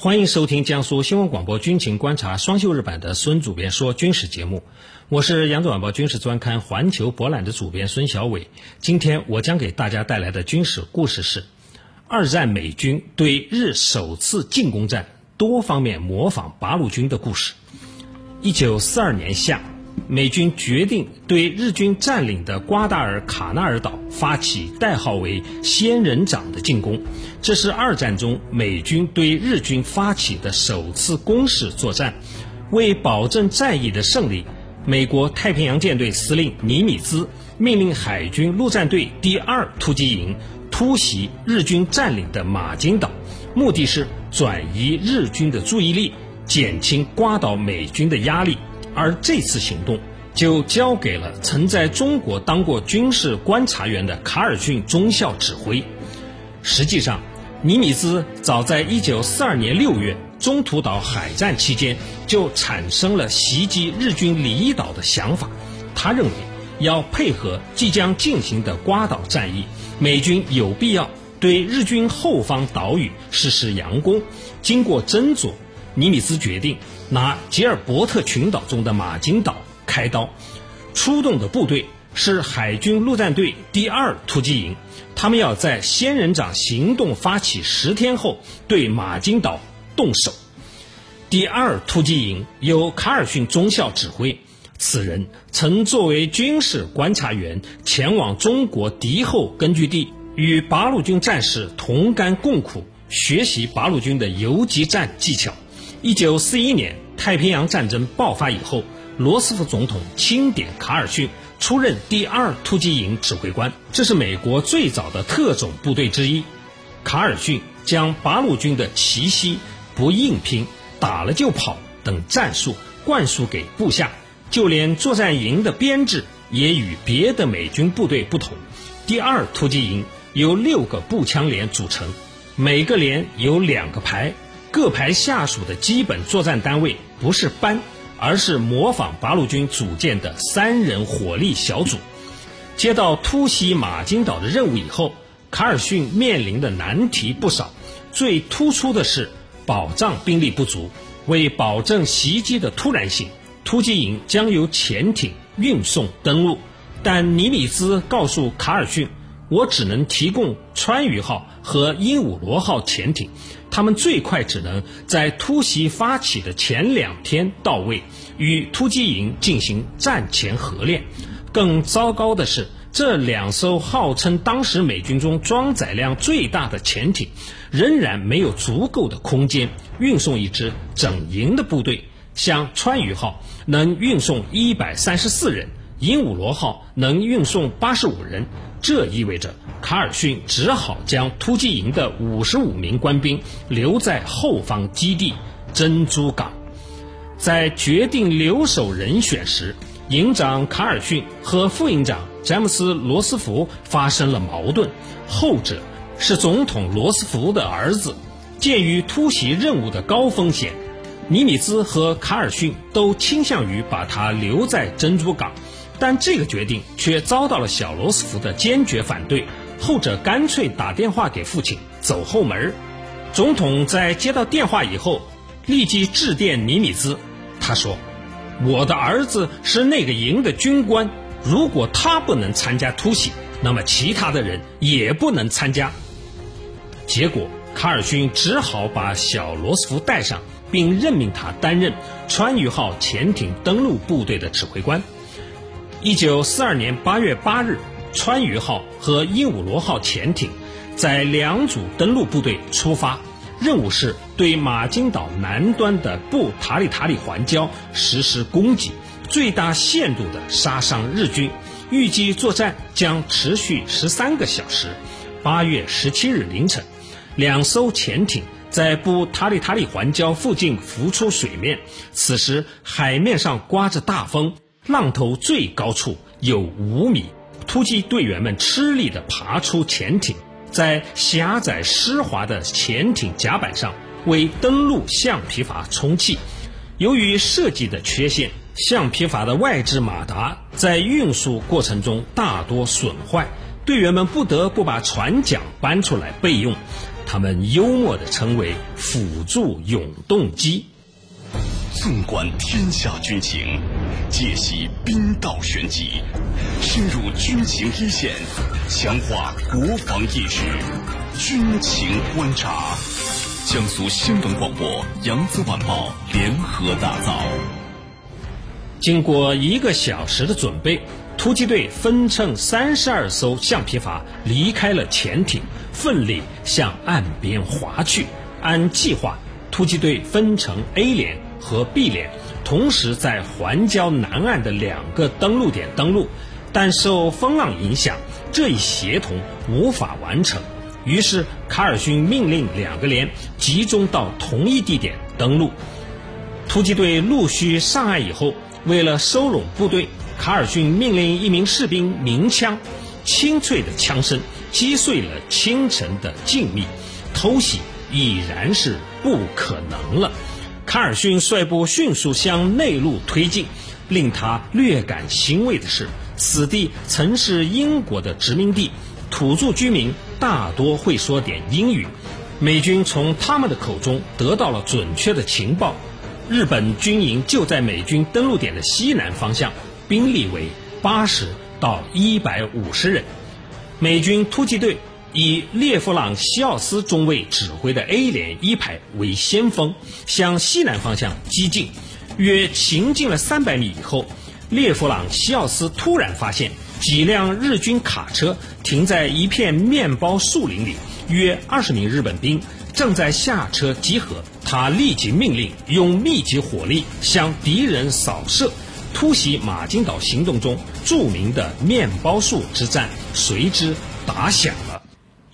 欢迎收听江苏新闻广播军情观察双休日版的孙主编说军事节目，我是扬州晚报军事专刊环球博览的主编孙小伟。今天我将给大家带来的军事故事是：二战美军对日首次进攻战多方面模仿八路军的故事。一九四二年夏。美军决定对日军占领的瓜达尔卡纳尔岛发起代号为“仙人掌”的进攻，这是二战中美军对日军发起的首次攻势作战。为保证战役的胜利，美国太平洋舰队司令尼米兹命令海军陆战队第二突击营突袭日军占领的马金岛，目的是转移日军的注意力，减轻瓜岛美军的压力。而这次行动就交给了曾在中国当过军事观察员的卡尔逊中校指挥。实际上，尼米兹早在1942年6月中途岛海战期间就产生了袭击日军离岛的想法。他认为，要配合即将进行的瓜岛战役，美军有必要对日军后方岛屿实施佯攻。经过斟酌。尼米兹决定拿吉尔伯特群岛中的马金岛开刀，出动的部队是海军陆战队第二突击营，他们要在仙人掌行动发起十天后对马金岛动手。第二突击营由卡尔逊中校指挥，此人曾作为军事观察员前往中国敌后根据地，与八路军战士同甘共苦，学习八路军的游击战技巧。一九四一年太平洋战争爆发以后，罗斯福总统钦点卡尔逊出任第二突击营指挥官，这是美国最早的特种部队之一。卡尔逊将八路军的奇袭、不硬拼、打了就跑等战术灌输给部下，就连作战营的编制也与别的美军部队不同。第二突击营由六个步枪连组成，每个连有两个排。各排下属的基本作战单位不是班，而是模仿八路军组建的三人火力小组。接到突袭马金岛的任务以后，卡尔逊面临的难题不少，最突出的是保障兵力不足。为保证袭击的突然性，突击营将由潜艇运送登陆。但尼米兹告诉卡尔逊：“我只能提供川渝号和鹦鹉螺号潜艇。”他们最快只能在突袭发起的前两天到位，与突击营进行战前合练。更糟糕的是，这两艘号称当时美军中装载量最大的潜艇，仍然没有足够的空间运送一支整营的部队。像川渝号能运送一百三十四人，鹦鹉螺号能运送八十五人。这意味着卡尔逊只好将突击营的五十五名官兵留在后方基地珍珠港。在决定留守人选时，营长卡尔逊和副营长詹姆斯·罗斯福发生了矛盾。后者是总统罗斯福的儿子。鉴于突袭任务的高风险，尼米兹和卡尔逊都倾向于把他留在珍珠港。但这个决定却遭到了小罗斯福的坚决反对，后者干脆打电话给父亲走后门。总统在接到电话以后，立即致电尼米兹，他说：“我的儿子是那个营的军官，如果他不能参加突袭，那么其他的人也不能参加。”结果，卡尔逊只好把小罗斯福带上，并任命他担任川渝号潜艇登陆部队的指挥官。一九四二年八月八日，川渝号和鹦鹉螺号潜艇在两组登陆部队出发，任务是对马金岛南端的布塔里塔里环礁实施攻击，最大限度地杀伤日军。预计作战将持续十三个小时。八月十七日凌晨，两艘潜艇在布塔里塔里环礁附近浮出水面。此时海面上刮着大风，浪头最高处有五米。突击队员们吃力地爬出潜艇，在狭窄湿滑的潜艇甲板上为登陆橡皮筏充气。由于设计的缺陷，橡皮筏的外置马达在运输过程中大多损坏，队员们不得不把船桨搬出来备用。他们幽默地称为“辅助永动机”。纵观天下军情，解析兵道玄机，深入军情一线，强化国防意识，军情观察。江苏新闻广播、扬子晚报联合打造。经过一个小时的准备，突击队分乘三十二艘橡皮筏离开了潜艇，奋力向岸边划去。按计划，突击队分成 A 连和 B 连，同时在环礁南岸的两个登陆点登陆，但受风浪影响，这一协同无法完成。于是，卡尔逊命令两个连集中到同一地点登陆。突击队陆续上岸以后，为了收拢部队，卡尔逊命令一名士兵鸣枪，清脆的枪声击碎了清晨的静谧。偷袭已然是不可能了。卡尔逊率部迅速向内陆推进。令他略感欣慰的是，此地曾是英国的殖民地。土著居民大多会说点英语，美军从他们的口中得到了准确的情报。日本军营就在美军登陆点的西南方向，兵力为八十到一百五十人。美军突击队以列夫朗西奥斯中尉指挥的 A 连一排为先锋，向西南方向激进。约行进了三百米以后，列夫朗西奥斯突然发现。几辆日军卡车停在一片面包树林里，约二十名日本兵正在下车集合。他立即命令用密集火力向敌人扫射，突袭马金岛行动中著名的面包树之战随之打响。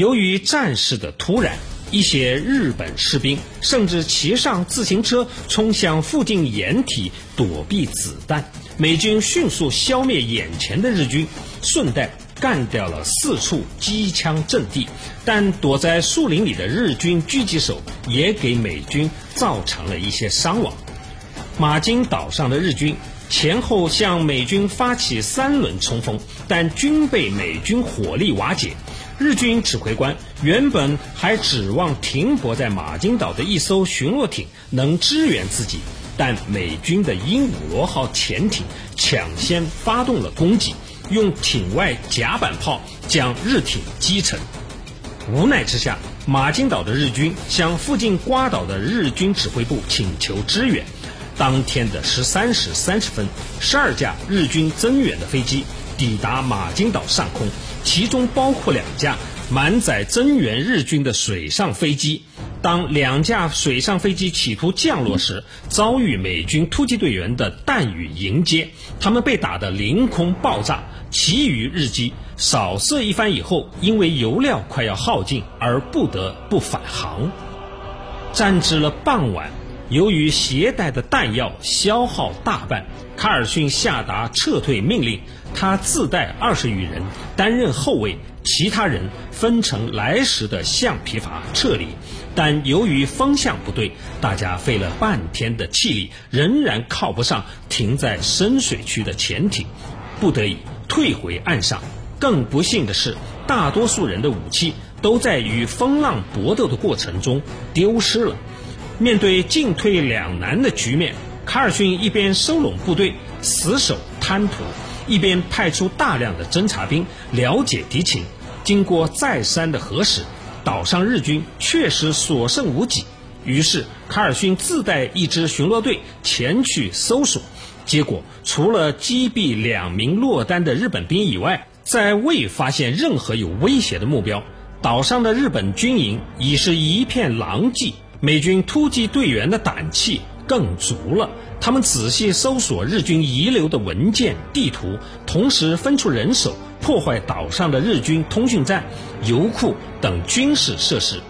由于战事的突然，一些日本士兵甚至骑上自行车冲向附近掩体躲避子弹。美军迅速消灭眼前的日军，顺带干掉了四处机枪阵地。但躲在树林里的日军狙击手也给美军造成了一些伤亡。马金岛上的日军前后向美军发起三轮冲锋，但均被美军火力瓦解。日军指挥官原本还指望停泊在马金岛的一艘巡逻艇能支援自己。但美军的鹦鹉螺号潜艇抢先发动了攻击，用艇外甲板炮将日艇击沉。无奈之下，马金岛的日军向附近瓜岛的日军指挥部请求支援。当天的十三时三十分，十二架日军增援的飞机抵达马金岛上空，其中包括两架满载增援日军的水上飞机。当两架水上飞机企图降落时，遭遇美军突击队员的弹雨迎接，他们被打得凌空爆炸。其余日机扫射一番以后，因为油料快要耗尽而不得不返航。战至了傍晚，由于携带的弹药消耗大半，卡尔逊下达撤退命令。他自带二十余人担任后卫，其他人分成来时的橡皮筏撤离。但由于风向不对，大家费了半天的气力，仍然靠不上停在深水区的潜艇，不得已退回岸上。更不幸的是，大多数人的武器都在与风浪搏斗的过程中丢失了。面对进退两难的局面，卡尔逊一边收拢部队，死守滩涂，一边派出大量的侦察兵了解敌情。经过再三的核实。岛上日军确实所剩无几，于是卡尔逊自带一支巡逻队前去搜索，结果除了击毙两名落单的日本兵以外，在未发现任何有威胁的目标。岛上的日本军营已是一片狼藉，美军突击队员的胆气更足了。他们仔细搜索日军遗留的文件、地图，同时分出人手。破坏岛上的日军通讯站、油库等军事设施。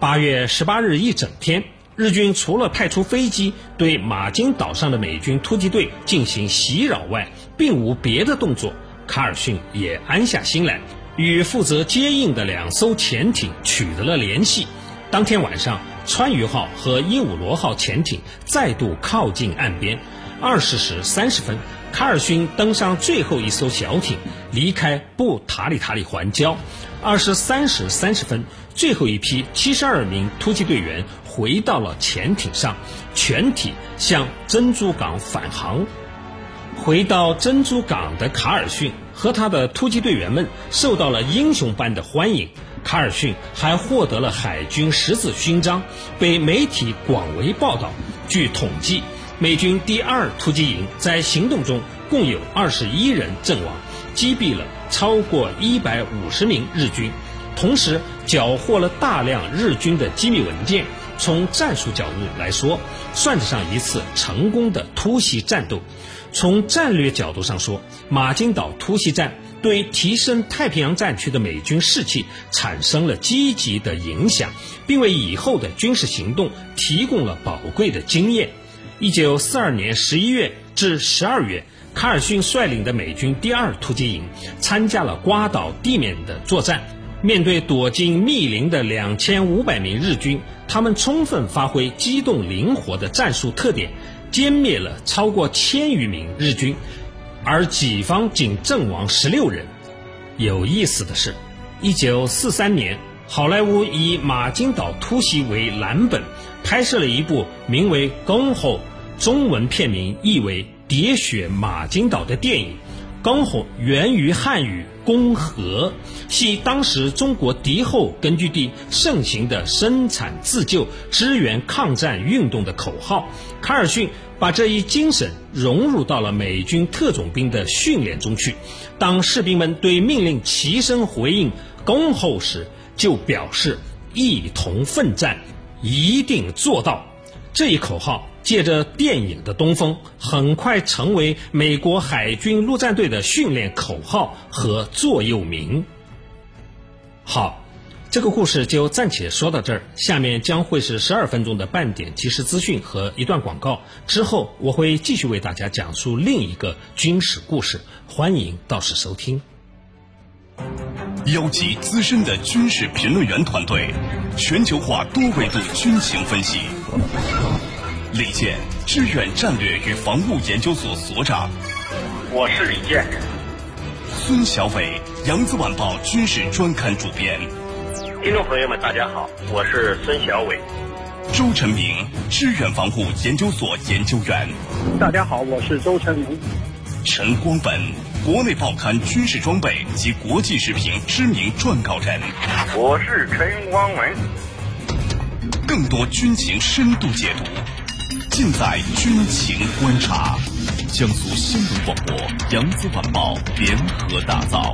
八月十八日一整天，日军除了派出飞机对马金岛上的美军突击队进行袭扰外，并无别的动作。卡尔逊也安下心来，与负责接应的两艘潜艇取得了联系。当天晚上，川渝号和鹦鹉螺号潜艇再度靠近岸边。二十时三十分，卡尔逊登上最后一艘小艇，离开布塔里塔里环礁。二十三时三十分，最后一批七十二名突击队员回到了潜艇上，全体向珍珠港返航。回到珍珠港的卡尔逊和他的突击队员们受到了英雄般的欢迎。卡尔逊还获得了海军十字勋章，被媒体广为报道。据统计。美军第二突击营在行动中共有二十一人阵亡，击毙了超过一百五十名日军，同时缴获了大量日军的机密文件。从战术角度来说，算得上一次成功的突袭战斗。从战略角度上说，马金岛突袭战对提升太平洋战区的美军士气产生了积极的影响，并为以后的军事行动提供了宝贵的经验。一九四二年十一月至十二月，卡尔逊率领的美军第二突击营参加了瓜岛地面的作战。面对躲进密林的两千五百名日军，他们充分发挥机动灵活的战术特点，歼灭了超过千余名日军，而己方仅阵亡十六人。有意思的是，一九四三年。好莱坞以马金岛突袭为蓝本，拍摄了一部名为《恭候》，中文片名译为《喋血马金岛》的电影。攻吼源于汉语“攻和”，系当时中国敌后根据地盛行的生产自救、支援抗战运动的口号。卡尔逊把这一精神融入到了美军特种兵的训练中去。当士兵们对命令齐声回应“恭候”时，就表示一同奋战，一定做到。这一口号借着电影的东风，很快成为美国海军陆战队的训练口号和座右铭。好，这个故事就暂且说到这儿。下面将会是十二分钟的半点即时资讯和一段广告，之后我会继续为大家讲述另一个军事故事。欢迎到时收听。邀集资深的军事评论员团队，全球化多维度军情分析。李健，支援战略与防务研究所所长。我是李健。孙小伟，扬子晚报军事专刊主编。听众朋友们，大家好，我是孙小伟。周晨明，支援防护研究所研究员。大家好，我是周晨明。陈光本。国内报刊军事装备及国际时评知名撰稿人，我是陈光文。更多军情深度解读，尽在军情观察。江苏新闻广播、扬子晚报联合打造。